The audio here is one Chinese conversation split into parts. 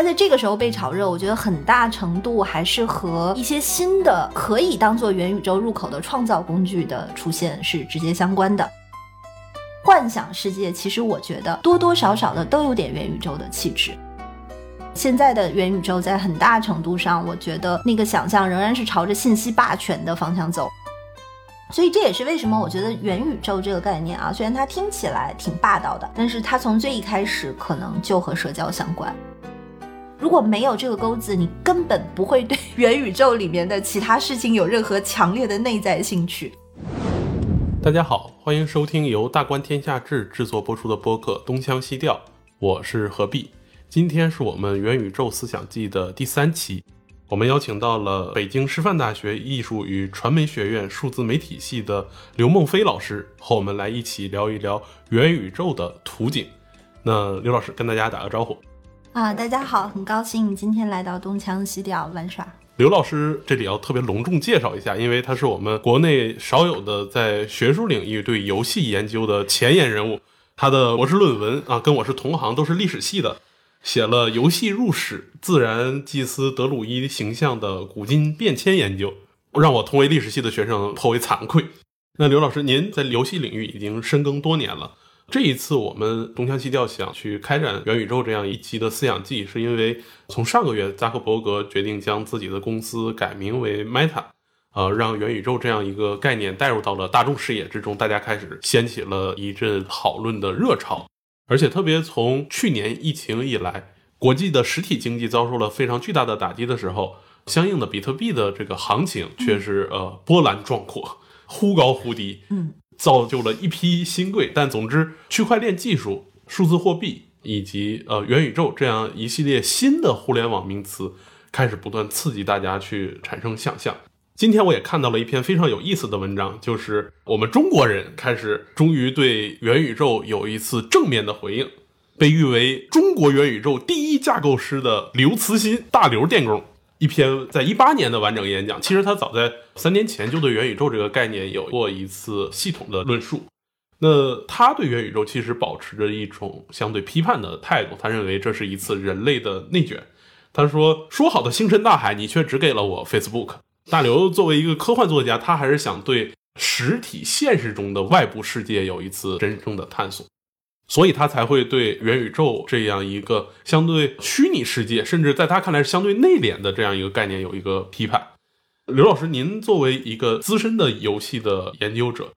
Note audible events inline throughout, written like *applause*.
它在这个时候被炒热，我觉得很大程度还是和一些新的可以当做元宇宙入口的创造工具的出现是直接相关的。幻想世界其实我觉得多多少少的都有点元宇宙的气质。现在的元宇宙在很大程度上，我觉得那个想象仍然是朝着信息霸权的方向走。所以这也是为什么我觉得元宇宙这个概念啊，虽然它听起来挺霸道的，但是它从最一开始可能就和社交相关。如果没有这个钩子，你根本不会对元宇宙里面的其他事情有任何强烈的内在兴趣。大家好，欢迎收听由大观天下志制作播出的播客《东腔西调》，我是何必。今天是我们元宇宙思想季的第三期。我们邀请到了北京师范大学艺术与传媒学院数字媒体系的刘梦飞老师，和我们来一起聊一聊元宇宙的图景。那刘老师跟大家打个招呼啊，大家好，很高兴今天来到东腔西调玩耍。刘老师这里要特别隆重介绍一下，因为他是我们国内少有的在学术领域对游戏研究的前沿人物。他的博士论文啊，跟我是同行，都是历史系的。写了《游戏入史：自然祭司德鲁伊形象的古今变迁研究》，让我同为历史系的学生颇为惭愧。那刘老师，您在游戏领域已经深耕多年了。这一次我们东腔西调想去开展元宇宙这样一期的思想季，是因为从上个月扎克伯格决定将自己的公司改名为 Meta，呃，让元宇宙这样一个概念带入到了大众视野之中，大家开始掀起了一阵讨论的热潮。而且特别从去年疫情以来，国际的实体经济遭受了非常巨大的打击的时候，相应的比特币的这个行情却是呃波澜壮阔，忽高忽低，嗯，造就了一批新贵。但总之，区块链技术、数字货币以及呃元宇宙这样一系列新的互联网名词，开始不断刺激大家去产生想象。今天我也看到了一篇非常有意思的文章，就是我们中国人开始终于对元宇宙有一次正面的回应。被誉为中国元宇宙第一架构师的刘慈欣大刘电工，一篇在一八年的完整演讲。其实他早在三年前就对元宇宙这个概念有过一次系统的论述。那他对元宇宙其实保持着一种相对批判的态度，他认为这是一次人类的内卷。他说：“说好的星辰大海，你却只给了我 Facebook。”大刘作为一个科幻作家，他还是想对实体现实中的外部世界有一次真正的探索，所以他才会对元宇宙这样一个相对虚拟世界，甚至在他看来是相对内敛的这样一个概念有一个批判。刘老师，您作为一个资深的游戏的研究者，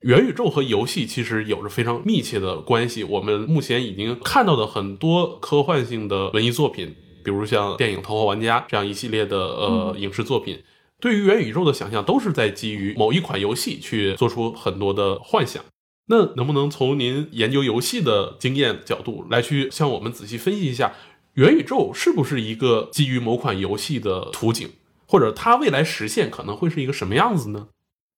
元宇宙和游戏其实有着非常密切的关系。我们目前已经看到的很多科幻性的文艺作品，比如像电影《头号玩家》这样一系列的呃影视作品。对于元宇宙的想象，都是在基于某一款游戏去做出很多的幻想。那能不能从您研究游戏的经验角度来去向我们仔细分析一下，元宇宙是不是一个基于某款游戏的图景，或者它未来实现可能会是一个什么样子呢？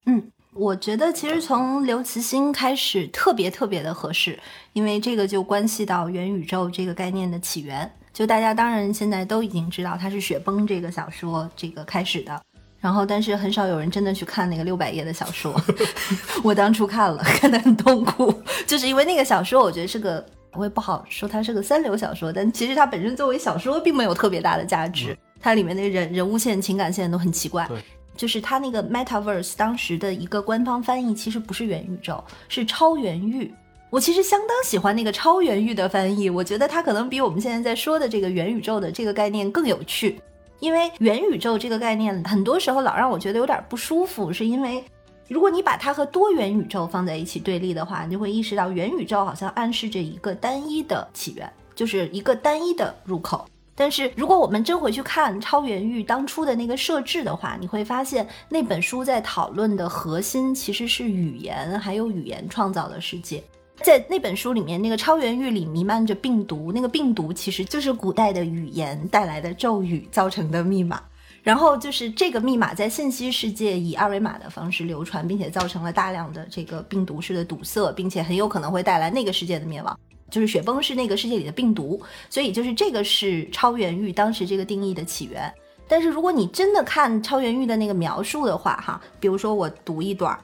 嗯，我觉得其实从刘慈欣开始特别特别的合适，因为这个就关系到元宇宙这个概念的起源。就大家当然现在都已经知道，它是《雪崩》这个小说这个开始的。然后，但是很少有人真的去看那个六百页的小说。*laughs* 我当初看了，看得很痛苦，就是因为那个小说，我觉得是个，我也不好说它是个三流小说，但其实它本身作为小说，并没有特别大的价值。它里面的人人物线、情感线都很奇怪。就是它那个 Metaverse 当时的一个官方翻译，其实不是元宇宙，是超元域。我其实相当喜欢那个超元域的翻译，我觉得它可能比我们现在在说的这个元宇宙的这个概念更有趣。因为元宇宙这个概念，很多时候老让我觉得有点不舒服，是因为如果你把它和多元宇宙放在一起对立的话，你就会意识到元宇宙好像暗示着一个单一的起源，就是一个单一的入口。但是如果我们真回去看超元域当初的那个设置的话，你会发现那本书在讨论的核心其实是语言，还有语言创造的世界。在那本书里面，那个超元域里弥漫着病毒，那个病毒其实就是古代的语言带来的咒语造成的密码。然后就是这个密码在信息世界以二维码的方式流传，并且造成了大量的这个病毒式的堵塞，并且很有可能会带来那个世界的灭亡。就是雪崩是那个世界里的病毒，所以就是这个是超元域当时这个定义的起源。但是如果你真的看超元域的那个描述的话，哈，比如说我读一段儿。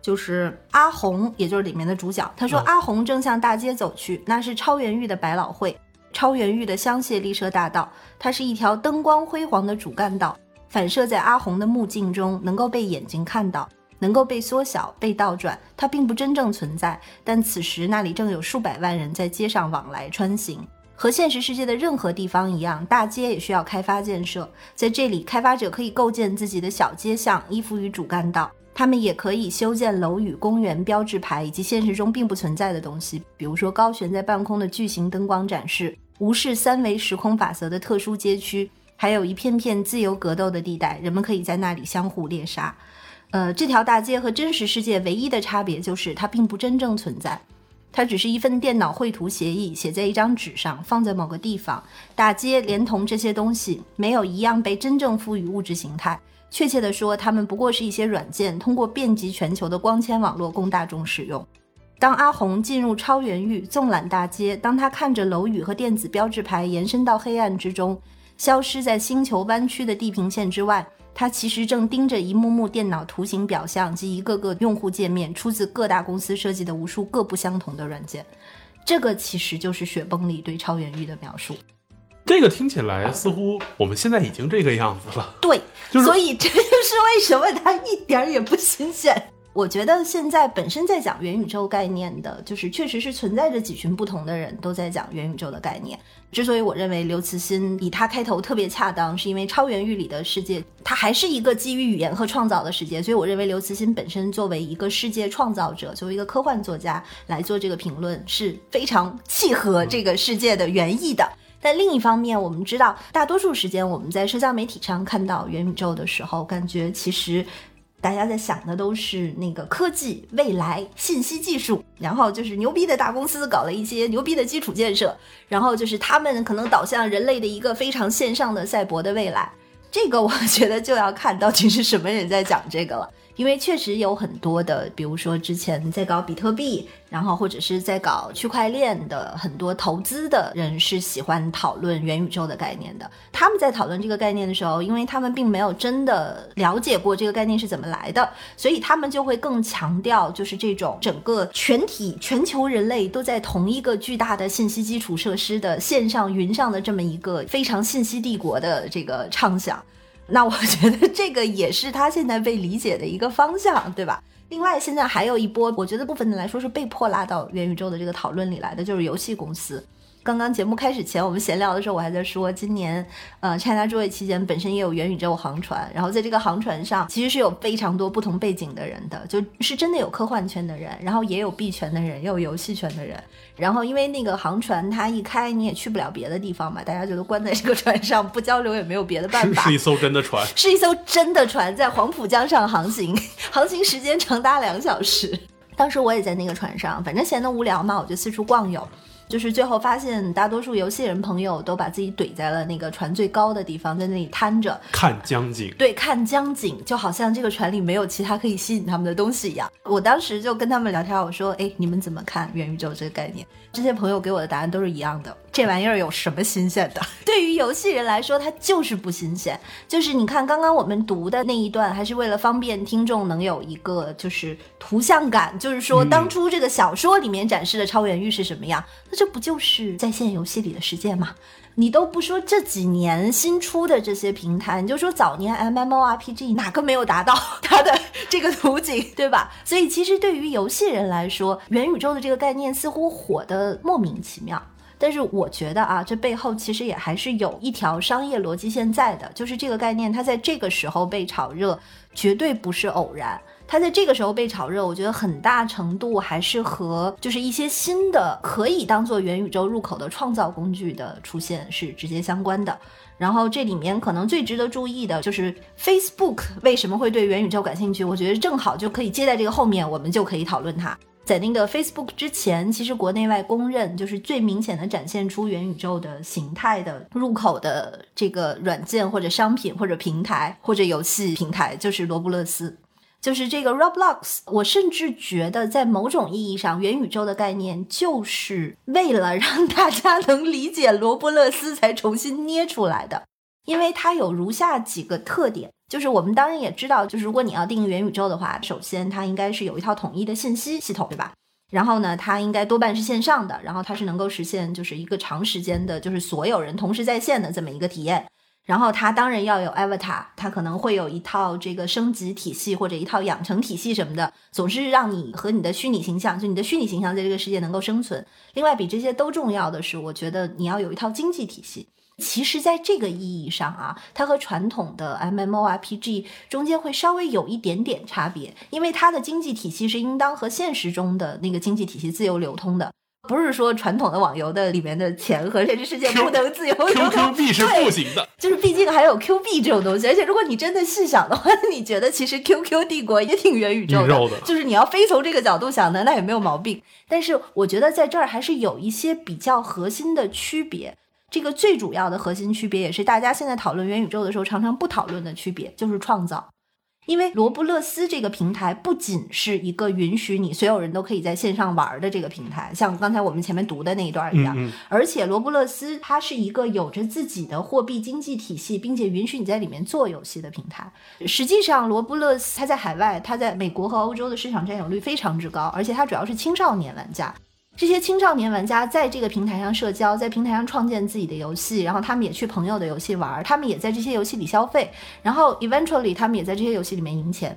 就是阿红，也就是里面的主角。他说：“阿红正向大街走去，那是超元域的百老汇。超元域的香榭丽舍大道，它是一条灯光辉煌的主干道，反射在阿红的目镜中，能够被眼睛看到，能够被缩小、被倒转。它并不真正存在，但此时那里正有数百万人在街上往来穿行。和现实世界的任何地方一样，大街也需要开发建设。在这里，开发者可以构建自己的小街巷，依附于主干道。他们也可以修建楼宇、公园、标志牌以及现实中并不存在的东西，比如说高悬在半空的巨型灯光展示，无视三维时空法则的特殊街区，还有一片片自由格斗的地带，人们可以在那里相互猎杀。呃，这条大街和真实世界唯一的差别就是它并不真正存在。它只是一份电脑绘图协议，写在一张纸上，放在某个地方。大街连同这些东西，没有一样被真正赋予物质形态。确切地说，它们不过是一些软件，通过遍及全球的光纤网络供大众使用。当阿红进入超元域，纵览大街，当他看着楼宇和电子标志牌延伸到黑暗之中，消失在星球弯曲的地平线之外。他其实正盯着一幕幕电脑图形表象及一个个用户界面，出自各大公司设计的无数各不相同的软件。这个其实就是雪崩里对超元域的描述。这个听起来似乎我们现在已经这个样子了。对，就是所以这就是为什么它一点儿也不新鲜。我觉得现在本身在讲元宇宙概念的，就是确实是存在着几群不同的人都在讲元宇宙的概念。之所以我认为刘慈欣以他开头特别恰当，是因为超元域里的世界它还是一个基于语言和创造的世界，所以我认为刘慈欣本身作为一个世界创造者，作为一个科幻作家来做这个评论是非常契合这个世界的原意的。但另一方面，我们知道大多数时间我们在社交媒体上看到元宇宙的时候，感觉其实。大家在想的都是那个科技、未来、信息技术，然后就是牛逼的大公司搞了一些牛逼的基础建设，然后就是他们可能导向人类的一个非常线上的赛博的未来。这个我觉得就要看到底是什么人在讲这个了。因为确实有很多的，比如说之前在搞比特币，然后或者是在搞区块链的很多投资的人是喜欢讨论元宇宙的概念的。他们在讨论这个概念的时候，因为他们并没有真的了解过这个概念是怎么来的，所以他们就会更强调就是这种整个全体全球人类都在同一个巨大的信息基础设施的线上云上的这么一个非常信息帝国的这个畅想。那我觉得这个也是他现在被理解的一个方向，对吧？另外，现在还有一波，我觉得部分的来说是被迫拉到元宇宙的这个讨论里来的，就是游戏公司。刚刚节目开始前，我们闲聊的时候，我还在说，今年呃，China Joy 期间本身也有元宇宙航船，然后在这个航船上，其实是有非常多不同背景的人的，就是真的有科幻圈的人，然后也有币圈的人，也有游戏圈的人。然后因为那个航船它一开，你也去不了别的地方嘛，大家就都关在这个船上，不交流也没有别的办法。是一艘真的船，是一艘真的船，在黄浦江上航行，*laughs* 航行时间长达两小时。当时我也在那个船上，反正闲得无聊嘛，我就四处逛游。就是最后发现，大多数游戏人朋友都把自己怼在了那个船最高的地方，在那里瘫着看江景。对，看江景，就好像这个船里没有其他可以吸引他们的东西一样。我当时就跟他们聊天，我说：“哎，你们怎么看元宇宙这个概念？”这些朋友给我的答案都是一样的。这玩意儿有什么新鲜的？*laughs* 对于游戏人来说，它就是不新鲜。就是你看，刚刚我们读的那一段，还是为了方便听众能有一个就是图像感，就是说当初这个小说里面展示的超元域是什么样，那这不就是在线游戏里的世界吗？你都不说这几年新出的这些平台，你就说早年 M M O R P G 哪个没有达到它的这个图景，对吧？*laughs* 所以其实对于游戏人来说，元宇宙的这个概念似乎火的莫名其妙。但是我觉得啊，这背后其实也还是有一条商业逻辑现在的，就是这个概念它在这个时候被炒热，绝对不是偶然。它在这个时候被炒热，我觉得很大程度还是和就是一些新的可以当做元宇宙入口的创造工具的出现是直接相关的。然后这里面可能最值得注意的就是 Facebook 为什么会对元宇宙感兴趣，我觉得正好就可以接在这个后面，我们就可以讨论它。在那个 Facebook 之前，其实国内外公认就是最明显的展现出元宇宙的形态的入口的这个软件或者商品或者平台或者游戏平台，就是罗布勒斯。就是这个 Roblox，我甚至觉得，在某种意义上，元宇宙的概念就是为了让大家能理解罗布勒斯才重新捏出来的。因为它有如下几个特点，就是我们当然也知道，就是如果你要定义元宇宙的话，首先它应该是有一套统一的信息系统，对吧？然后呢，它应该多半是线上的，然后它是能够实现就是一个长时间的，就是所有人同时在线的这么一个体验。然后它当然要有 avatar，它可能会有一套这个升级体系或者一套养成体系什么的，总是让你和你的虚拟形象，就你的虚拟形象在这个世界能够生存。另外，比这些都重要的是，我觉得你要有一套经济体系。其实，在这个意义上啊，它和传统的 MMORPG 中间会稍微有一点点差别，因为它的经济体系是应当和现实中的那个经济体系自由流通的。不是说传统的网游的里面的钱和现实世界不能自由流通，Q Q 币是不行的，就是毕竟还有 Q 币这种东西。而且如果你真的细想的话，你觉得其实 Q Q 帝国也挺元宇宙的，就是你要非从这个角度想呢，那也没有毛病。但是我觉得在这儿还是有一些比较核心的区别。这个最主要的核心区别，也是大家现在讨论元宇宙的时候常常不讨论的区别，就是创造。因为罗布勒斯这个平台不仅是一个允许你所有人都可以在线上玩的这个平台，像刚才我们前面读的那一段一样，而且罗布勒斯它是一个有着自己的货币经济体系，并且允许你在里面做游戏的平台。实际上，罗布勒斯它在海外，它在美国和欧洲的市场占有率非常之高，而且它主要是青少年玩家。这些青少年玩家在这个平台上社交，在平台上创建自己的游戏，然后他们也去朋友的游戏玩，他们也在这些游戏里消费，然后 eventually 他们也在这些游戏里面赢钱，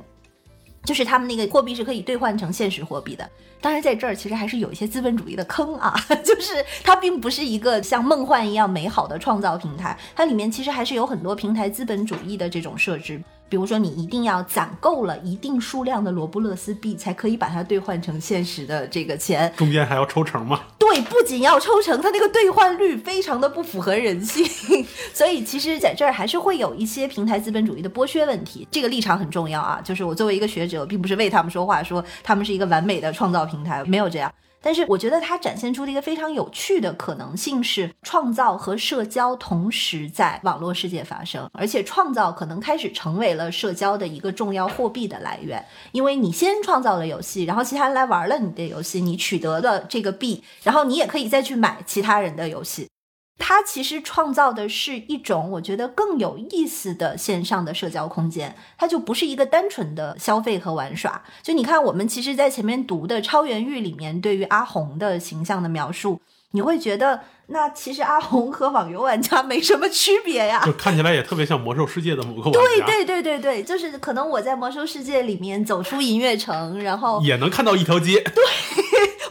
就是他们那个货币是可以兑换成现实货币的。当然，在这儿其实还是有一些资本主义的坑啊，*laughs* 就是它并不是一个像梦幻一样美好的创造平台，它里面其实还是有很多平台资本主义的这种设置。比如说，你一定要攒够了一定数量的罗布勒斯币，才可以把它兑换成现实的这个钱。中间还要抽成吗？对，不仅要抽成，它那个兑换率非常的不符合人性。*laughs* 所以，其实在这儿还是会有一些平台资本主义的剥削问题。这个立场很重要啊，就是我作为一个学者，并不是为他们说话，说他们是一个完美的创造平台，没有这样。但是我觉得它展现出的一个非常有趣的可能性是，创造和社交同时在网络世界发生，而且创造可能开始成为了社交的一个重要货币的来源，因为你先创造了游戏，然后其他人来玩了你的游戏，你取得了这个币，然后你也可以再去买其他人的游戏。它其实创造的是一种我觉得更有意思的线上的社交空间，它就不是一个单纯的消费和玩耍。就你看，我们其实，在前面读的《超元域》里面，对于阿红的形象的描述，你会觉得，那其实阿红和网游玩家没什么区别呀，就看起来也特别像魔兽世界的某个玩家。对对对对对，就是可能我在魔兽世界里面走出银月城，然后也能看到一条街。对。*laughs*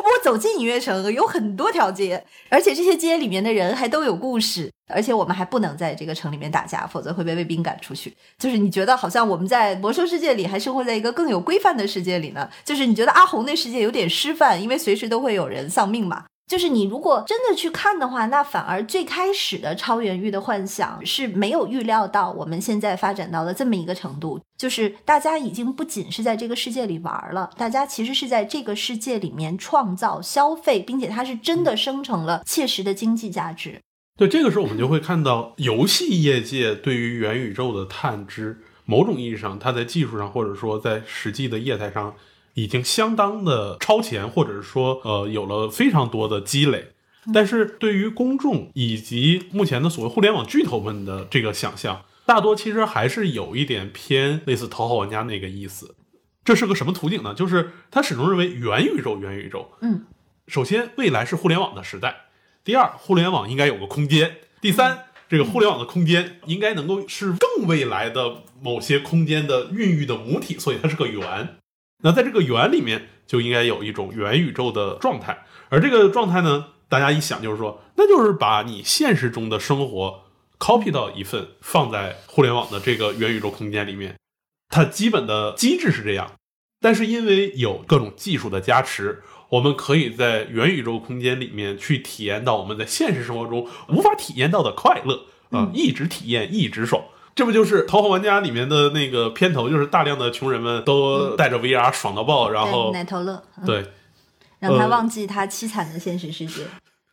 我走进银月城，有很多条街，而且这些街里面的人还都有故事，而且我们还不能在这个城里面打架，否则会被卫兵赶出去。就是你觉得好像我们在魔兽世界里还生活在一个更有规范的世界里呢？就是你觉得阿红那世界有点失范，因为随时都会有人丧命嘛。就是你如果真的去看的话，那反而最开始的超元域的幻想是没有预料到我们现在发展到了这么一个程度，就是大家已经不仅是在这个世界里玩了，大家其实是在这个世界里面创造、消费，并且它是真的生成了切实的经济价值。对，这个时候我们就会看到游戏业界对于元宇宙的探知，某种意义上，它在技术上或者说在实际的业态上。已经相当的超前，或者是说，呃，有了非常多的积累。但是对于公众以及目前的所谓互联网巨头们的这个想象，大多其实还是有一点偏类似头号玩家那个意思。这是个什么图景呢？就是他始终认为元宇宙，元宇宙。嗯，首先，未来是互联网的时代。第二，互联网应该有个空间。第三，这个互联网的空间应该能够是更未来的某些空间的孕育的母体，所以它是个圆。那在这个圆里面就应该有一种元宇宙的状态，而这个状态呢，大家一想就是说，那就是把你现实中的生活 copy 到一份放在互联网的这个元宇宙空间里面，它基本的机制是这样。但是因为有各种技术的加持，我们可以在元宇宙空间里面去体验到我们在现实生活中无法体验到的快乐啊，一直体验一直爽。这不就是《头号玩家》里面的那个片头，就是大量的穷人们都带着 VR 爽到爆，然后奶头乐，对，让他忘记他凄惨的现实世界。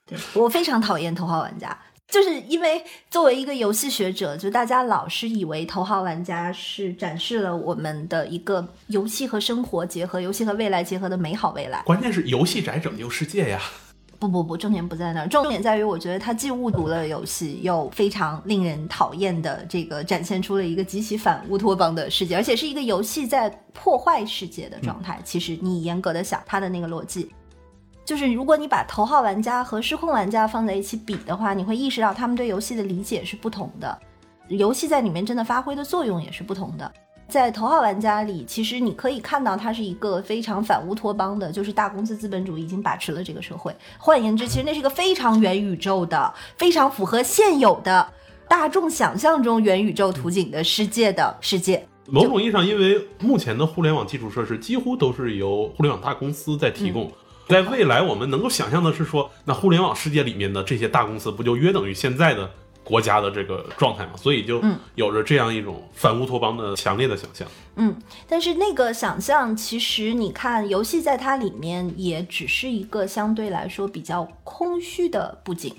对我非常讨厌《头号玩家》，就是因为作为一个游戏学者，就大家老是以为《头号玩家》是展示了我们的一个游戏和生活结合、游戏和未来结合的美好未来。关键是游戏宅拯救世界呀。不不不，重点不在那儿，重点在于我觉得它既误读了游戏，又非常令人讨厌的这个展现出了一个极其反乌托邦的世界，而且是一个游戏在破坏世界的状态。其实你严格的想它的那个逻辑，就是如果你把头号玩家和失控玩家放在一起比的话，你会意识到他们对游戏的理解是不同的，游戏在里面真的发挥的作用也是不同的。在头号玩家里，其实你可以看到它是一个非常反乌托邦的，就是大公司资本主义已经把持了这个社会。换言之，其实那是一个非常元宇宙的、非常符合现有的大众想象中元宇宙图景的世界的世界。某种意义上，因为目前的互联网基础设施几乎都是由互联网大公司在提供。在未来，我们能够想象的是说，那互联网世界里面的这些大公司，不就约等于现在的国家的这个状态嘛？所以就有着这样一种反乌托邦的强烈的想象。嗯，但是那个想象，其实你看，游戏在它里面也只是一个相对来说比较空虚的布景。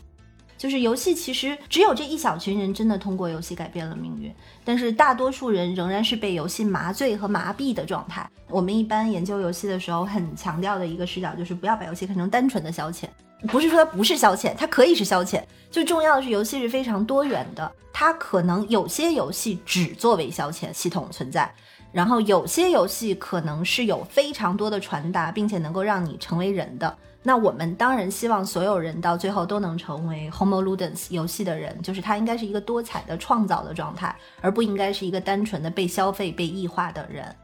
就是游戏其实只有这一小群人真的通过游戏改变了命运，但是大多数人仍然是被游戏麻醉和麻痹的状态。我们一般研究游戏的时候，很强调的一个视角就是不要把游戏看成单纯的消遣，不是说它不是消遣，它可以是消遣。最重要的是，游戏是非常多元的，它可能有些游戏只作为消遣系统存在，然后有些游戏可能是有非常多的传达，并且能够让你成为人的。那我们当然希望所有人到最后都能成为 Homo Ludens 游戏的人，就是它应该是一个多彩的创造的状态，而不应该是一个单纯的被消费、被异化的人。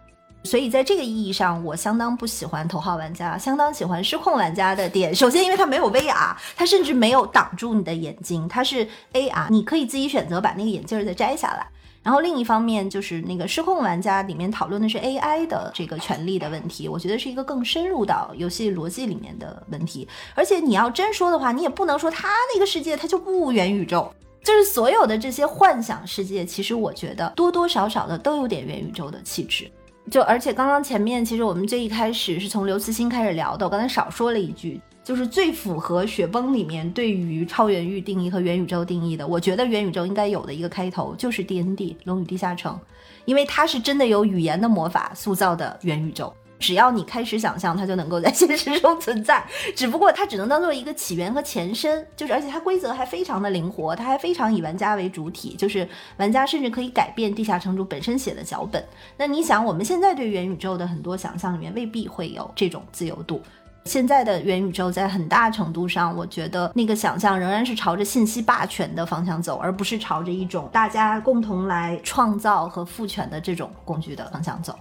所以在这个意义上，我相当不喜欢头号玩家，相当喜欢失控玩家的点。首先，因为它没有 VR，它甚至没有挡住你的眼睛，它是 AR，你可以自己选择把那个眼镜再摘下来。然后另一方面就是那个失控玩家里面讨论的是 AI 的这个权利的问题，我觉得是一个更深入到游戏逻辑里面的问题。而且你要真说的话，你也不能说他那个世界它就不元宇宙，就是所有的这些幻想世界，其实我觉得多多少少的都有点元宇宙的气质。就而且刚刚前面其实我们最一开始是从刘慈欣开始聊的，我刚才少说了一句。就是最符合雪崩里面对于超元域定义和元宇宙定义的，我觉得元宇宙应该有的一个开头就是 D N D 龙与地下城，因为它是真的有语言的魔法塑造的元宇宙，只要你开始想象，它就能够在现实中存在。只不过它只能当做一个起源和前身，就是而且它规则还非常的灵活，它还非常以玩家为主体，就是玩家甚至可以改变地下城主本身写的脚本。那你想，我们现在对元宇宙的很多想象里面未必会有这种自由度。现在的元宇宙在很大程度上，我觉得那个想象仍然是朝着信息霸权的方向走，而不是朝着一种大家共同来创造和赋权的这种工具的方向走。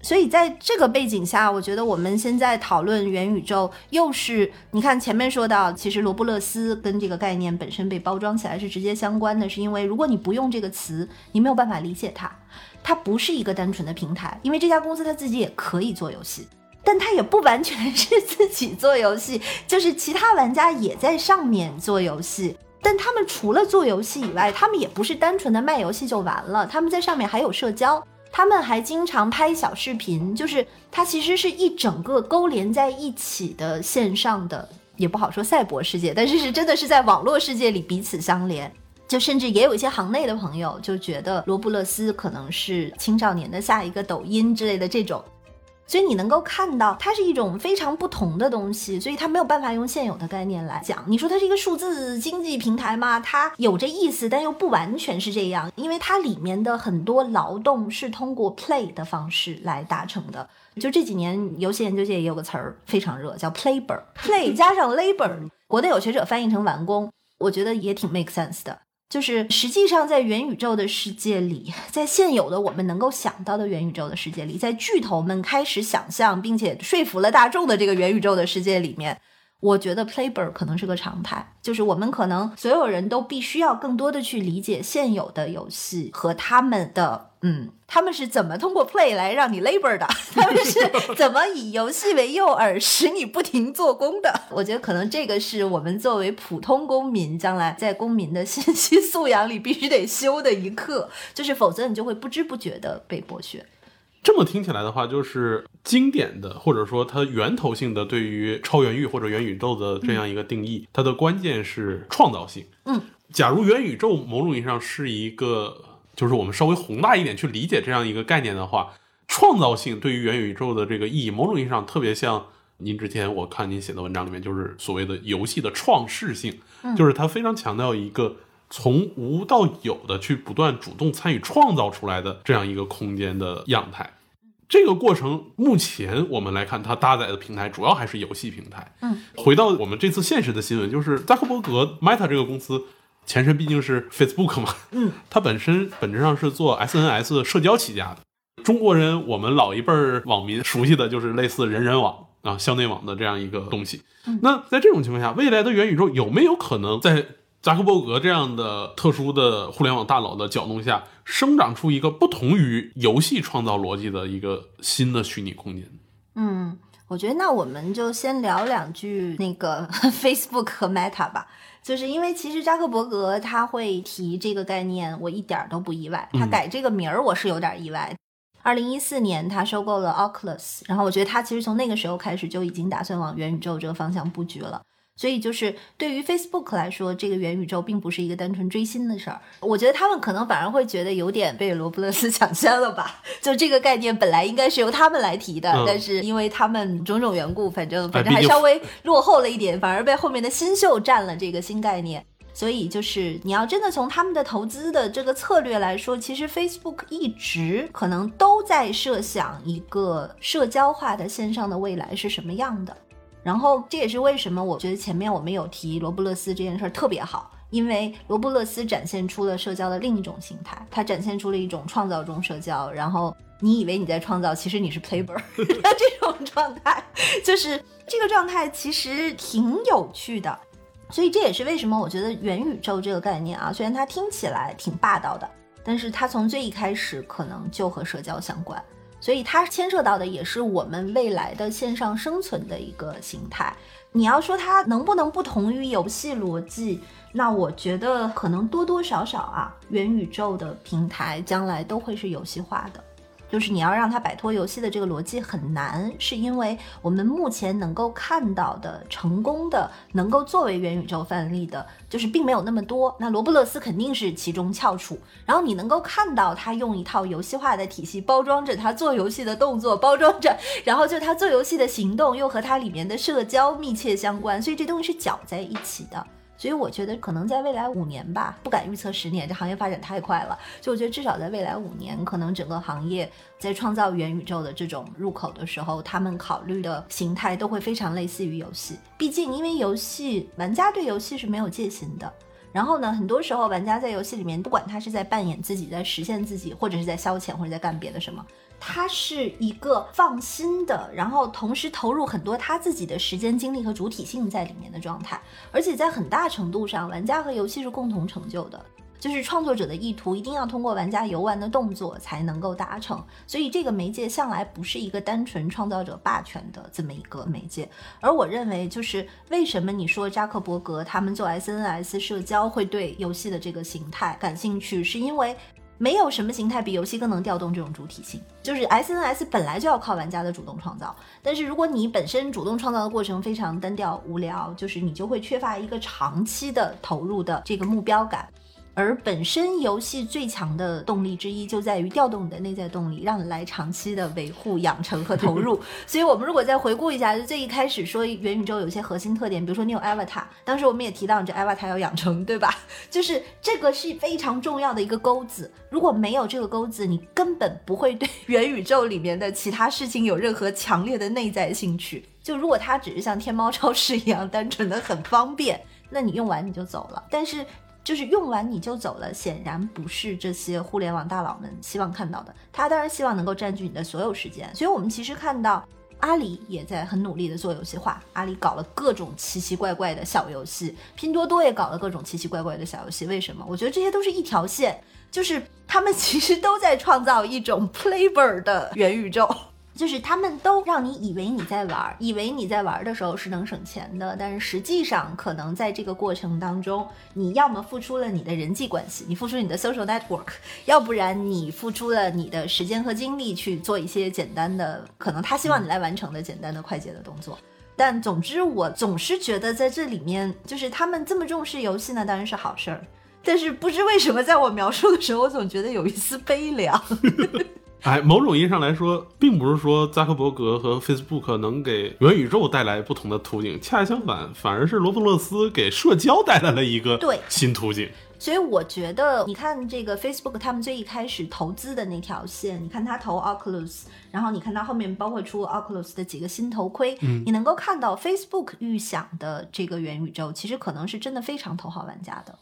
所以在这个背景下，我觉得我们现在讨论元宇宙，又是你看前面说到，其实罗布勒斯跟这个概念本身被包装起来是直接相关的，是因为如果你不用这个词，你没有办法理解它，它不是一个单纯的平台，因为这家公司它自己也可以做游戏。但它也不完全是自己做游戏，就是其他玩家也在上面做游戏。但他们除了做游戏以外，他们也不是单纯的卖游戏就完了，他们在上面还有社交，他们还经常拍小视频，就是它其实是一整个勾连在一起的线上的，也不好说赛博世界，但是是真的是在网络世界里彼此相连。就甚至也有一些行内的朋友就觉得罗布勒斯可能是青少年的下一个抖音之类的这种。所以你能够看到，它是一种非常不同的东西，所以它没有办法用现有的概念来讲。你说它是一个数字经济平台吗？它有这意思，但又不完全是这样，因为它里面的很多劳动是通过 play 的方式来达成的。就这几年，游戏研究界也有个词儿非常热，叫 playber，play 加上 labor，国内有学者翻译成完工，我觉得也挺 make sense 的。就是实际上，在元宇宙的世界里，在现有的我们能够想到的元宇宙的世界里，在巨头们开始想象并且说服了大众的这个元宇宙的世界里面。我觉得 playbook 可能是个常态，就是我们可能所有人都必须要更多的去理解现有的游戏和他们的，嗯，他们是怎么通过 play 来让你 labor 的，他们是 *laughs* 怎么以游戏为诱饵使你不停做工的。我觉得可能这个是我们作为普通公民将来在公民的信息素养里必须得修的一课，就是否则你就会不知不觉的被剥削。这么听起来的话，就是经典的，或者说它源头性的对于超元域或者元宇宙的这样一个定义，它的关键是创造性。嗯，假如元宇宙某种意义上是一个，就是我们稍微宏大一点去理解这样一个概念的话，创造性对于元宇宙的这个意义，某种意义上特别像您之前我看您写的文章里面，就是所谓的游戏的创世性，就是它非常强调一个。从无到有的去不断主动参与创造出来的这样一个空间的样态，这个过程目前我们来看，它搭载的平台主要还是游戏平台。嗯，回到我们这次现实的新闻，就是扎克伯格 Meta 这个公司前身毕竟是 Facebook 嘛，嗯，*laughs* 它本身本质上是做 SNS 社交起家的。中国人，我们老一辈儿网民熟悉的就是类似人人网啊、校内网的这样一个东西。那在这种情况下，未来的元宇宙有没有可能在扎克伯格这样的特殊的互联网大佬的搅动下，生长出一个不同于游戏创造逻辑的一个新的虚拟空间？嗯，我觉得那我们就先聊两句那个 *laughs* Facebook 和 Meta 吧。就是因为其实扎克伯格他会提这个概念，我一点儿都不意外。他嗯改这个名儿，我是有点意外。二零一四年，他收购了 Oculus，然后我觉得他其实从那个时候开始就已经打算往元宇宙这个方向布局了。所以就是对于 Facebook 来说，这个元宇宙并不是一个单纯追星的事儿。我觉得他们可能反而会觉得有点被罗布勒斯 *laughs* 抢先了吧？就这个概念本来应该是由他们来提的，嗯但是因为他们种种缘故，反正反正还稍微落后了一点，反而被后面的新秀占了这个新概念。所以就是你要真的从他们的投资的这个策略来说，其实 Facebook 一直可能都在设想一个社交化的线上的未来是什么样的。然后这也是为什么我觉得前面我们有提罗布勒斯这件事儿特别好，因为罗布勒斯展现出了社交的另一种形态，它展现出了一种创造中社交，然后你以为你在创造，其实你是 playboy *laughs* 的这种状态，就是这个状态其实挺有趣的。所以这也是为什么我觉得元宇宙这个概念啊，虽然它听起来挺霸道的，但是它从最一开始可能就和社交相关。所以它牵涉到的也是我们未来的线上生存的一个形态。你要说它能不能不同于游戏逻辑，那我觉得可能多多少少啊，元宇宙的平台将来都会是游戏化的。就是你要让他摆脱游戏的这个逻辑很难，是因为我们目前能够看到的成功的能够作为元宇宙范例的，就是并没有那么多。那罗布勒斯肯定是其中翘楚。然后你能够看到他用一套游戏化的体系包装着他做游戏的动作，包装着，然后就他做游戏的行动又和它里面的社交密切相关，所以这东西是搅在一起的。所以我觉得可能在未来五年吧，不敢预测十年，这行业发展太快了。就我觉得至少在未来五年，可能整个行业在创造元宇宙的这种入口的时候，他们考虑的形态都会非常类似于游戏。毕竟，因为游戏玩家对游戏是没有戒心的。然后呢，很多时候玩家在游戏里面，不管他是在扮演自己，在实现自己，或者是在消遣，或者在干别的什么，他是一个放心的，然后同时投入很多他自己的时间、精力和主体性在里面的状态。而且在很大程度上，玩家和游戏是共同成就的。就是创作者的意图一定要通过玩家游玩的动作才能够达成，所以这个媒介向来不是一个单纯创造者霸权的这么一个媒介。而我认为，就是为什么你说扎克伯格他们做 SNS 社交会对游戏的这个形态感兴趣，是因为没有什么形态比游戏更能调动这种主体性。就是 SNS 本来就要靠玩家的主动创造，但是如果你本身主动创造的过程非常单调无聊，就是你就会缺乏一个长期的投入的这个目标感。而本身游戏最强的动力之一就在于调动你的内在动力，让你来长期的维护、养成和投入。*laughs* 所以，我们如果再回顾一下，就最一开始说元宇宙有一些核心特点，比如说你有 Avatar，当时我们也提到你这 Avatar 要养成，对吧？就是这个是非常重要的一个钩子。如果没有这个钩子，你根本不会对 *laughs* 元宇宙里面的其他事情有任何强烈的内在兴趣。就如果它只是像天猫超市一样单纯的很方便，那你用完你就走了。但是就是用完你就走了，显然不是这些互联网大佬们希望看到的。他当然希望能够占据你的所有时间，所以我们其实看到阿里也在很努力的做游戏化，阿里搞了各种奇奇怪怪的小游戏，拼多多也搞了各种奇奇怪怪的小游戏。为什么？我觉得这些都是一条线，就是他们其实都在创造一种 *laughs* playboy 的元宇宙。就是他们都让你以为你在玩，以为你在玩的时候是能省钱的，但是实际上可能在这个过程当中，你要么付出了你的人际关系，你付出你的 social network，要不然你付出了你的时间和精力去做一些简单的，可能他希望你来完成的简单的、快捷的动作。但总之，我总是觉得在这里面，就是他们这么重视游戏呢，当然是好事儿。但是不知为什么，在我描述的时候，我总觉得有一丝悲凉。哎，某种意义上来说，并不是说扎克伯格和 Facebook 能给元宇宙带来不同的途径，恰恰相反，反而是罗布勒斯给社交带来了一个对新途径。所以我觉得，你看这个 Facebook，他们最一开始投资的那条线，你看他投 Oculus，然后你看他后面包括出 Oculus 的几个新头盔，嗯你能够看到 Facebook 预想的这个元宇宙，其实可能是真的非常头号玩家的，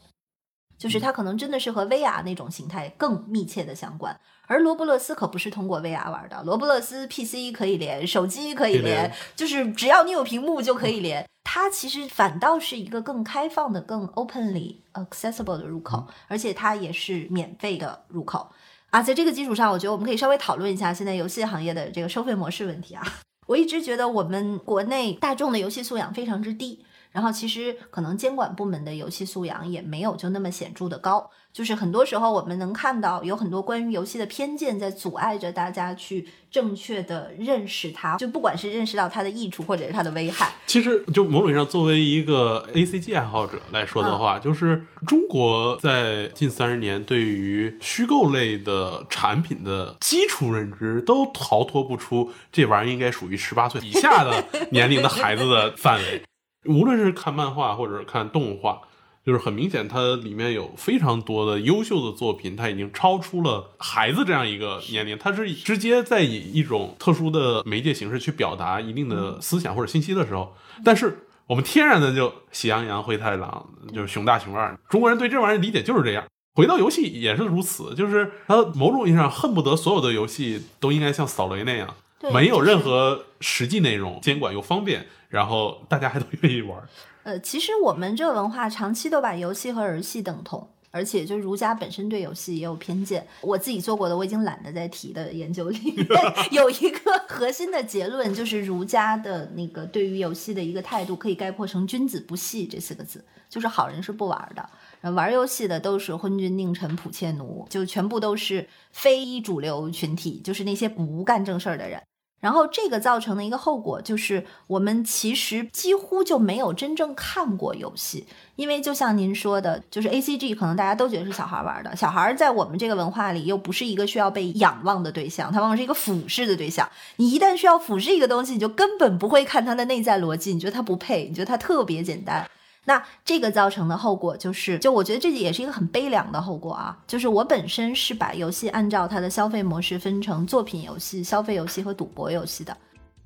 就是它可能真的是和 VR 那种形态更密切的相关。而罗布勒斯可不是通过 VR 玩的，罗布勒斯 PC 可以连，手机可以连连，就是只要你有屏幕就可以连。它其实反倒是一个更开放的、更 openly accessible 的入口，而且它也是免费的入口啊。在这个基础上，我觉得我们可以稍微讨论一下现在游戏行业的这个收费模式问题啊。*laughs* 我一直觉得我们国内大众的游戏素养非常之低，然后其实可能监管部门的游戏素养也没有就那么显著的高，就是很多时候我们能看到有很多关于游戏的偏见在阻碍着大家去正确的认识它，就不管是认识到它的益处或者是它的危害。其实，就某种意义上，作为一个 A C G 爱好者来说的话，就是中国在近三十年对于虚构类的产品的基础认知，都逃脱不出这玩意儿应该属于十八岁以下的年龄的孩子的范围。无论是看漫画或者看动画，就是很明显，它里面有非常多的优秀的作品，它已经超出了孩子这样一个年龄，它是直接在以一种特殊的媒介形式去表达一定的思想或者信息的时候，但是我们天然的就喜羊羊、灰太狼，就是熊大、熊二，中国人对这玩意儿理解就是这样。回到游戏也是如此，就是他某种意义上恨不得所有的游戏都应该像扫雷那样，没有任何实际内容，监管又方便，然后大家还都愿意玩。呃，其实我们这个文化长期都把游戏和儿戏等同，而且就儒家本身对游戏也有偏见。我自己做过的，我已经懒得再提的研究里面 *laughs* 有一个核心的结论，就是儒家的那个对于游戏的一个态度，可以概括成“君子不戏”这四个字，就是好人是不玩的。玩游戏的都是昏君佞臣仆妾奴，就全部都是非主流群体，就是那些不干正事儿的人。然后这个造成的一个后果就是，我们其实几乎就没有真正看过游戏，因为就像您说的，就是 A C G 可能大家都觉得是小孩玩的，小孩在我们这个文化里又不是一个需要被仰望的对象，他往往是一个俯视的对象。你一旦需要俯视一个东西，你就根本不会看它的内在逻辑，你觉得它不配，你觉得它特别简单。那这个造成的后果就是，就我觉得这也是一个很悲凉的后果啊。就是我本身是把游戏按照它的消费模式分成作品游戏、消费游戏和赌博游戏的。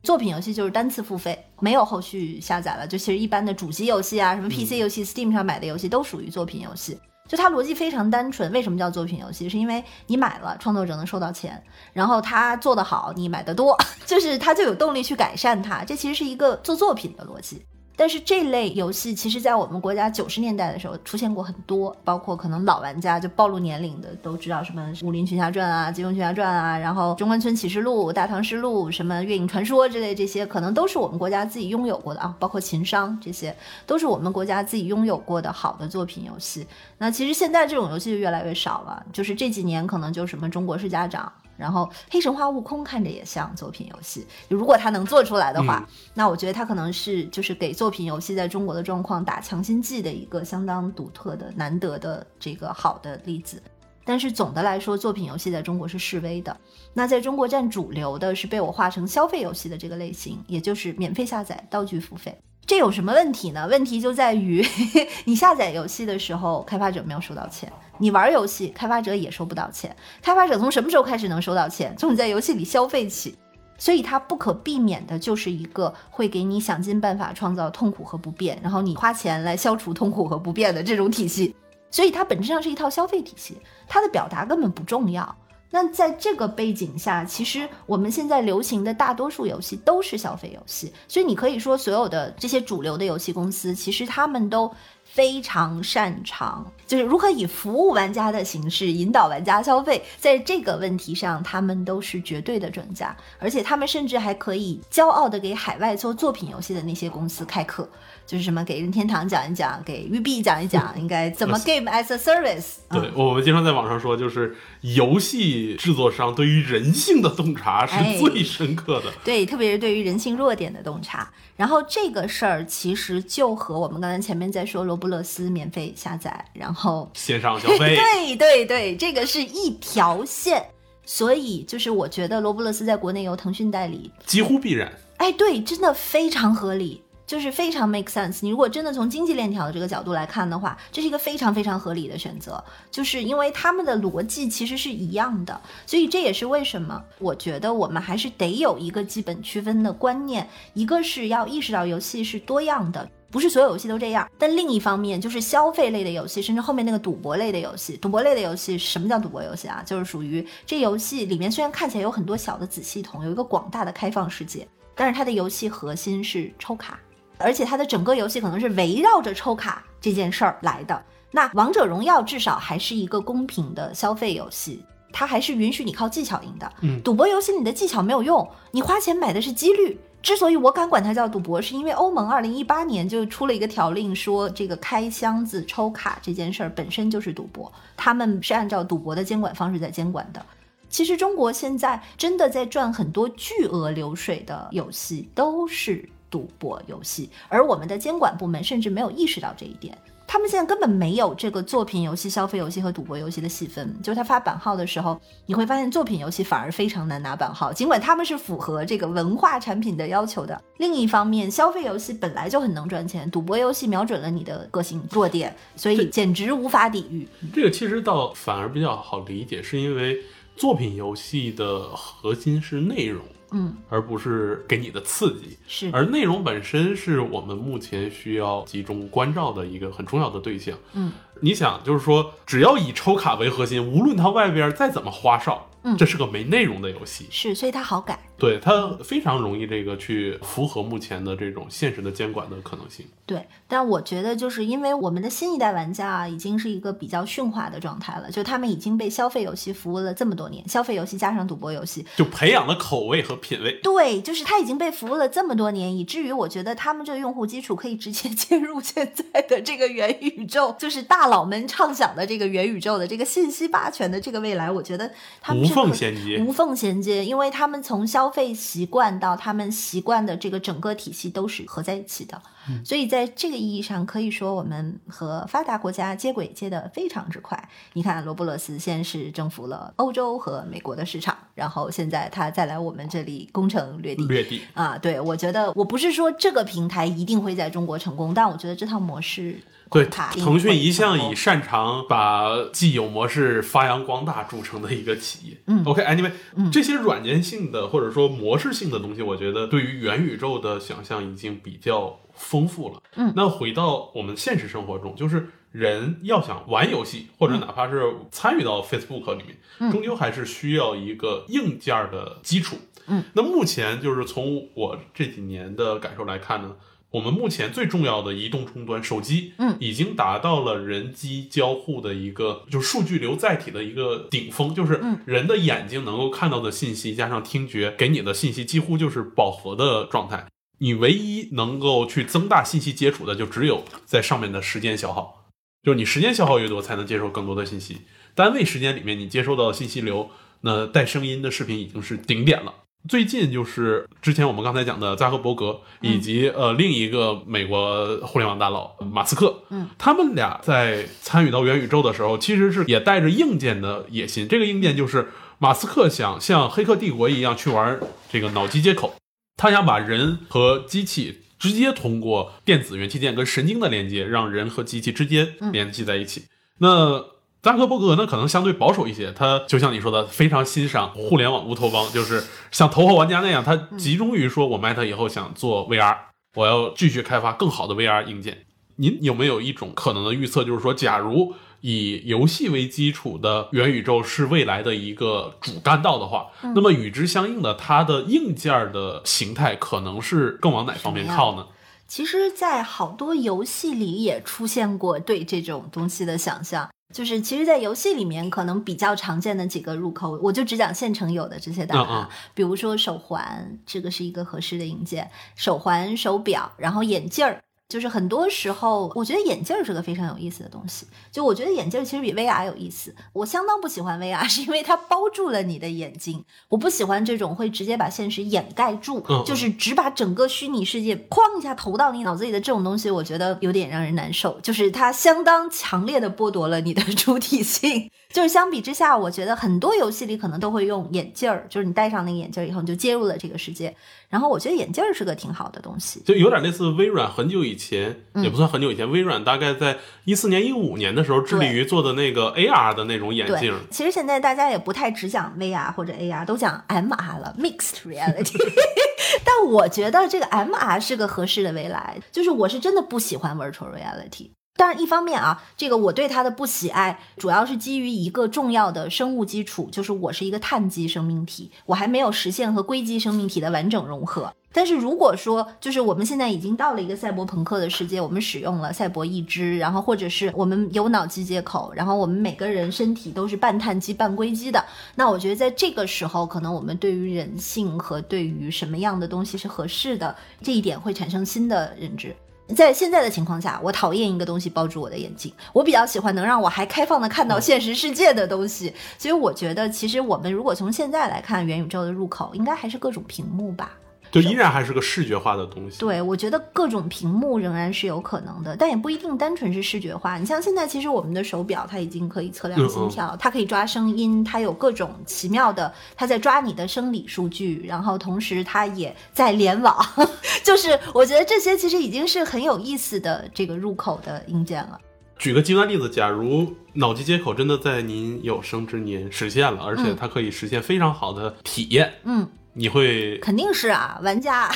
作品游戏就是单次付费，没有后续下载了。就其实一般的主机游戏啊，什么 PC 游戏、Steam 上买的游戏都属于作品游戏。就它逻辑非常单纯，为什么叫作品游戏？是因为你买了，创作者能收到钱，然后他做得好，你买的多，*laughs* 就是他就有动力去改善它。这其实是一个做作品的逻辑。但是这类游戏其实，在我们国家九十年代的时候出现过很多，包括可能老玩家就暴露年龄的都知道，什么《武林群侠传》啊，《金庸群侠传》啊，然后《中关村启示录》《大唐诗录》什么《月影传说》之类这些，可能都是我们国家自己拥有过的啊，包括秦商这些，都是我们国家自己拥有过的好的作品游戏。那其实现在这种游戏就越来越少了，就是这几年可能就什么中国式家长。然后，黑神话悟空看着也像作品游戏，如果他能做出来的话，那我觉得他可能是就是给作品游戏在中国的状况打强心剂的一个相当独特的、难得的这个好的例子。但是总的来说，作品游戏在中国是示威的。那在中国占主流的是被我划成消费游戏的这个类型，也就是免费下载、道具付费。这有什么问题呢？问题就在于 *laughs* 你下载游戏的时候，开发者没有收到钱；你玩游戏，开发者也收不到钱。开发者从什么时候开始能收到钱？从你在游戏里消费起。所以它不可避免的就是一个会给你想尽办法创造痛苦和不便，然后你花钱来消除痛苦和不便的这种体系。所以它本质上是一套消费体系，它的表达根本不重要。那在这个背景下，其实我们现在流行的大多数游戏都是消费游戏，所以你可以说所有的这些主流的游戏公司，其实他们都非常擅长，就是如何以服务玩家的形式引导玩家消费，在这个问题上，他们都是绝对的专家，而且他们甚至还可以骄傲的给海外做作品游戏的那些公司开课。就是什么给任天堂讲一讲，给育碧讲一讲，应该怎么 game as a service。对，我们经常在网上说，就是游戏制作商对于人性的洞察哎是最深刻的。对，特别是对于人性弱点的洞察。然后这个事儿其实就和我们刚才前面在说罗布勒斯免费下载，然后线上消费，*laughs* 对对对，这个是一条线。所以就是我觉得罗布勒斯在国内由腾讯代理，几乎必然。哎，对，真的非常合理。就是非常 make sense。你如果真的从经济链条的这个角度来看的话，这是一个非常非常合理的选择，就是因为他们的逻辑其实是一样的，所以这也是为什么我觉得我们还是得有一个基本区分的观念，一个是要意识到游戏是多样的。不是所有游戏都这样，但另一方面就是消费类的游戏，甚至后面那个赌博类的游戏。赌博类的游戏，什么叫赌博游戏啊？就是属于这游戏里面虽然看起来有很多小的子系统，有一个广大的开放世界，但是它的游戏核心是抽卡，而且它的整个游戏可能是围绕着抽卡这件事儿来的。那王者荣耀至少还是一个公平的消费游戏，它还是允许你靠技巧赢的。嗯，赌博游戏你的技巧没有用，你花钱买的是几率。之所以我敢管它叫赌博，是因为欧盟二零一八年就出了一个条令，说这个开箱子抽卡这件事儿本身就是赌博，他们是按照赌博的监管方式在监管的。其实中国现在真的在赚很多巨额流水的游戏都是赌博游戏，而我们的监管部门甚至没有意识到这一点。他们现在根本没有这个作品游戏、消费游戏和赌博游戏的细分。就是他发版号的时候，你会发现作品游戏反而非常难拿版号，尽管他们是符合这个文化产品的要求的。另一方面，消费游戏本来就很能赚钱，赌博游戏瞄准了你的个性弱点，所以简直无法抵御。这个其实倒反而比较好理解，是因为作品游戏的核心是内容。嗯，而不是给你的刺激，是，而内容本身是我们目前需要集中关照的一个很重要的对象。嗯，你想，就是说，只要以抽卡为核心，无论它外边再怎么花哨。嗯，这是个没内容的游戏，是，所以它好改，对它非常容易这个去符合目前的这种现实的监管的可能性。对，但我觉得就是因为我们的新一代玩家啊，已经是一个比较驯化的状态了，就他们已经被消费游戏服务了这么多年，消费游戏加上赌博游戏，就培养了口味和品味。对，就是他已经被服务了这么多年，以至于我觉得他们这个用户基础可以直接进入现在的这个元宇宙，就是大佬们畅想的这个元宇宙的这个信息霸权的这个未来，我觉得他们。无缝衔接，无缝衔接，因为他们从消费习惯到他们习惯的这个整个体系都是合在一起的，所以在这个意义上，可以说我们和发达国家接轨接得非常之快。你看，罗布罗斯先是征服了欧洲和美国的市场，然后现在他再来我们这里攻城略地，略地啊，对我觉得我不是说这个平台一定会在中国成功，但我觉得这套模式。对，腾讯一向以擅长把既有模式发扬光大著称的一个企业。嗯，OK，Anyway，这些软件性的或者说模式性的东西，我觉得对于元宇宙的想象已经比较丰富了。嗯，那回到我们现实生活中，就是人要想玩游戏，或者哪怕是参与到 Facebook 里面，终究还是需要一个硬件的基础。嗯，那目前就是从我这几年的感受来看呢。我们目前最重要的移动终端手机，嗯，已经达到了人机交互的一个，就是数据流载体的一个顶峰，就是人的眼睛能够看到的信息加上听觉给你的信息几乎就是饱和的状态。你唯一能够去增大信息接触的，就只有在上面的时间消耗，就是你时间消耗越多，才能接受更多的信息。单位时间里面你接收到的信息流，那带声音的视频已经是顶点了。最近就是之前我们刚才讲的扎克伯格以及呃另一个美国互联网大佬马斯克，嗯，他们俩在参与到元宇宙的时候，其实是也带着硬件的野心。这个硬件就是马斯克想像《黑客帝国》一样去玩这个脑机接口，他想把人和机器直接通过电子元器件跟神经的连接，让人和机器之间联系在一起。那扎克伯格呢，可能相对保守一些。他就像你说的，非常欣赏互联网乌托邦，就是像头号玩家那样，他集中于说，我 Meta 以后想做 VR，我要继续开发更好的 VR 硬件。您有没有一种可能的预测，就是说，假如以游戏为基础的元宇宙是未来的一个主干道的话，那么与之相应的，它的硬件的形态可能是更往哪方面靠呢？其实，在好多游戏里也出现过对这种东西的想象。就是其实，在游戏里面可能比较常见的几个入口，我就只讲现成有的这些答案。比如说手环，这个是一个合适的硬件；手环、手表，然后眼镜儿，就是很多时候，我觉得眼镜儿是个非常有意思的东西。就我觉得眼镜儿其实比 VR 有意思。我相当不喜欢 VR，是因为它包住了你的眼睛。我不喜欢这种会直接把现实掩盖住，嗯就是只把整个虚拟世界哐一下投到你脑子里的这种东西，我觉得有点让人难受。就是它相当强烈的剥夺了你的 *laughs* 主体性。就是相比之下，我觉得很多游戏里可能都会用眼镜儿，就是你戴上那个眼镜儿以后，你就接入了这个世界。然后我觉得眼镜儿是个挺好的东西。就有点类似微软很久以前，嗯也不算很久以前，微软大概在一四年、一五年的时候致力于做的那个 AR 的那种眼对镜。，其实现在大家也不太只讲 VR 或者 AR，都讲 MR 了，Mixed Reality。*laughs* 但我觉得这个 MR 是个合适的未来，就是我是真的不喜欢 Virtual Reality。当然，一方面啊，这个我对它的不喜爱，主要是基于一个重要的生物基础，就是我是一个碳基生命体，我还没有实现和硅基生命体的完整融合。但是如果说，就是我们现在已经到了一个赛博朋克的世界，我们使用了赛博义肢，然后或者是我们有脑机接口，然后我们每个人身体都是半碳基半硅基的，那我觉得在这个时候，可能我们对于人性和对于什么样的东西是合适的这一点会产生新的认知。在现在的情况下，我讨厌一个东西包住我的眼睛，我比较喜欢能让我还开放的看到现实世界的东西。所以我觉得，其实我们如果从现在来看，元宇宙的入口应该还是各种屏幕吧。就依然还是个视觉化的东西。对，我觉得各种屏幕仍然是有可能的，但也不一定单纯是视觉化。你像现在，其实我们的手表它已经可以测量心跳，它可以抓声音，它有各种奇妙的，它在抓你的生理数据，然后同时它也在联网。*laughs* 就是我觉得这些其实已经是很有意思的这个入口的硬件了。举个极端例子，假如脑机接口真的在您有生之年实现了，而且它可以实现非常好的体验，嗯，你会，肯定是啊，玩家，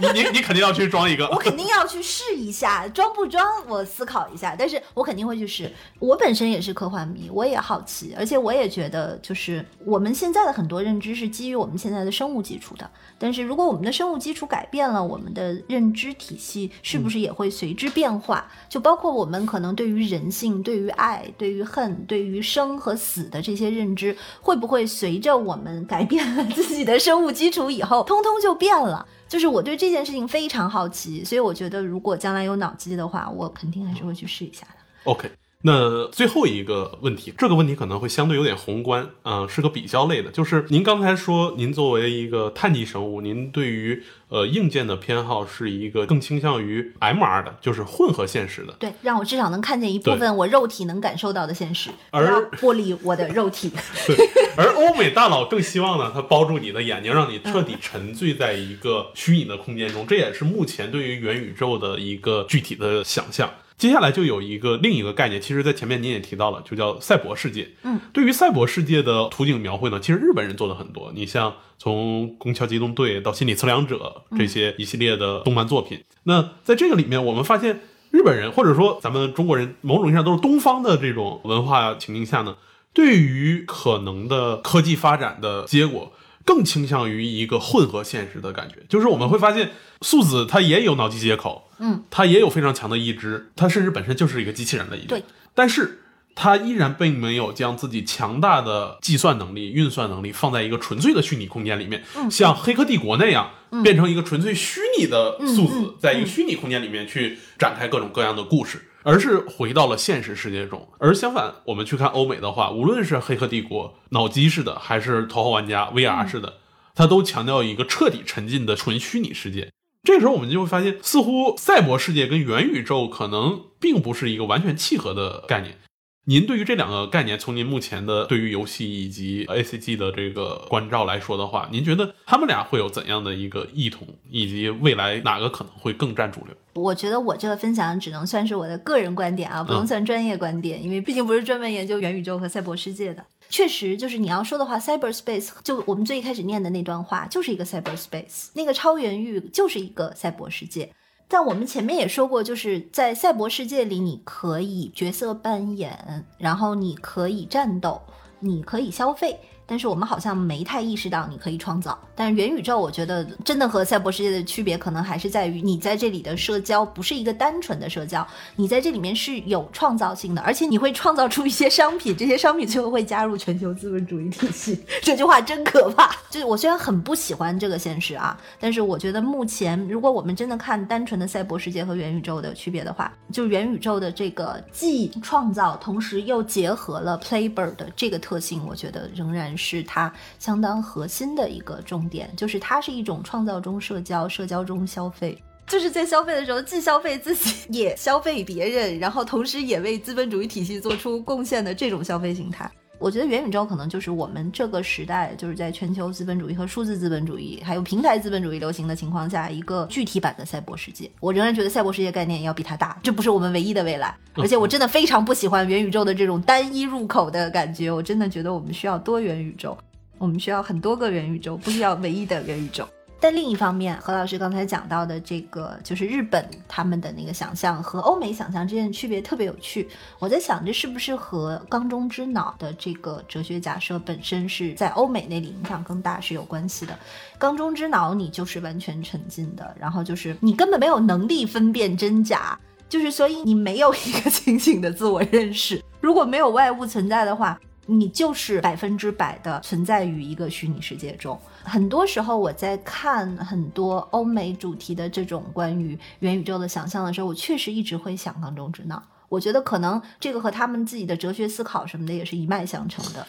你你你肯定要去装一个。*laughs* 我肯定要去试一下，装不装我思考一下，但是我肯定会去试。我本身也是科幻迷，我也好奇，而且我也觉得，就是我们现在的很多认知是基于我们现在的生物基础的，但是如果我们的生物基础改变了，我们的认知体系是不是也会随之变化？就包括我们可能对于人性、对于爱、对于恨、对于生和死的这些认知，会不会随着我们改变了自己的生物基础以后，通通就变了？就是我对这件事情非常好奇，所以我觉得如果将来有脑机的话，我肯定还是会去试一下的。OK，那最后一个问题，这个问题可能会相对有点宏观，啊、是个比较类的，就是您刚才说，您作为一个碳基生物，您对于呃硬件的偏好是一个更倾向于 MR 的，就是混合现实的。对，让我至少能看见一部分我肉体能感受到的现实，而剥离我的肉体。*laughs* 对，而欧美大佬更希望呢，它包住你的眼睛，让你彻底沉醉在一个虚拟的空间中。这也是目前对于元宇宙的一个具体的想象。接下来就有一个另一个概念，其实在前面您也提到了，就叫赛博世界。嗯，对于赛博世界的图景描绘呢，其实日本人做的很多。你像从《宫桥机动队》到《心理测量者》这些一系列的动漫作品，那在这个里面，我们发现日本人或者说咱们中国人，某种意义上都是东方的这种文化情境下呢，对于可能的科技发展的结果，更倾向于一个混合现实的感觉。就是我们会发现，素子它也有脑机接口，嗯，它也有非常强的意志，它甚至本身就是一个机器人的一面。对，但是它依然并没有将自己强大的计算能力、运算能力放在一个纯粹的虚拟空间里面，像《黑客帝国》那样。变成一个纯粹虚拟的素子，嗯在一个虚拟空间里面去展开各种各样的故事，而是回到了现实世界中。而相反，我们去看欧美的话，无论是《黑客帝国》脑机式的，还是《头号玩家》VR 式的，它都强调一个彻底沉浸的纯虚拟世界。这个时候，我们就会发现，似乎赛博世界跟元宇宙可能并不是一个完全契合的概念。您对于这两个概念，从您目前的对于游戏以及 A C G 的这个关照来说的话，您觉得他们俩会有怎样的一个异同，以及未来哪个可能会更占主流？我觉得我这个分享只能算是我的个人观点啊，不能算专业观点，因为毕竟不是专门研究元宇宙和赛博世界的。确实，就是你要说的话，cyberspace 就我们最一开始念的那段话，就是一个 cyberspace，那个超元域就是一个赛博世界。但我们前面也说过，就是在赛博世界里，你可以角色扮演，然后你可以战斗，你可以消费。但是我们好像没太意识到你可以创造。但是元宇宙，我觉得真的和赛博世界的区别，可能还是在于你在这里的社交不是一个单纯的社交，你在这里面是有创造性的，而且你会创造出一些商品，这些商品最后会加入全球资本主义体系。*laughs* 这句话真可怕。就是我虽然很不喜欢这个现实啊，但是我觉得目前如果我们真的看单纯的赛博世界和元宇宙的区别的话，就元宇宙的这个既创造，同时又结合了 Playbird 的这个特性，我觉得仍然是它相当核心的一个重点，就是它是一种创造中社交，社交中消费，就是在消费的时候既消费自己，也消费别人，然后同时也为资本主义体系做出贡献的这种消费形态。我觉得元宇宙可能就是我们这个时代，就是在全球资本主义和数字资本主义，还有平台资本主义流行的情况下，一个具体版的赛博世界。我仍然觉得赛博世界概念要比它大，这不是我们唯一的未来。而且我真的非常不喜欢元宇宙的这种单一入口的感觉，我真的觉得我们需要多元宇宙，我们需要很多个元宇宙，不需要唯一的元宇宙。但另一方面，何老师刚才讲到的这个，就是日本他们的那个想象和欧美想象之间的区别特别有趣。我在想，这是不是和缸中之脑的这个哲学假设本身是在欧美那里影响更大是有关系的？缸中之脑，你就是完全沉浸的，然后就是你根本没有能力分辨真假，就是所以你没有一个清醒的自我认识。如果没有外物存在的话。你就是百分之百的存在于一个虚拟世界中。很多时候，我在看很多欧美主题的这种关于元宇宙的想象的时候，我确实一直会想缸中之脑。我觉得可能这个和他们自己的哲学思考什么的也是一脉相承的。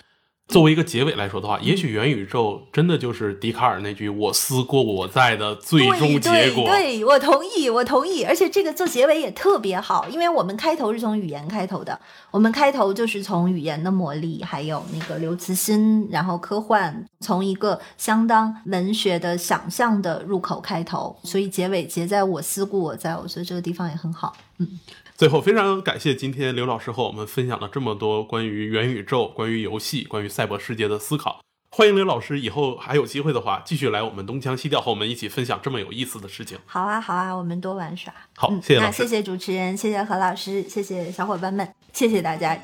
作为一个结尾来说的话，也许元宇宙真的就是笛卡尔那句“我思过我在”的最终结果。对，我同意，我同意。而且这个做结尾也特别好，因为我们开头是从语言开头的，我们开头就是从语言的魔力，还有那个刘慈欣，然后科幻，从一个相当文学的想象的入口开头，所以结尾结在我思故我在，我觉得这个地方也很好。嗯。最后，非常感谢今天刘老师和我们分享了这么多关于元宇宙、关于游戏、关于赛博世界的思考。欢迎刘老师以后还有机会的话，继续来我们东腔西调和我们一起分享这么有意思的事情。好啊，好啊，我们多玩耍。好，谢谢老师。那谢谢主持人，谢谢何老师，谢谢小伙伴们，谢谢大家。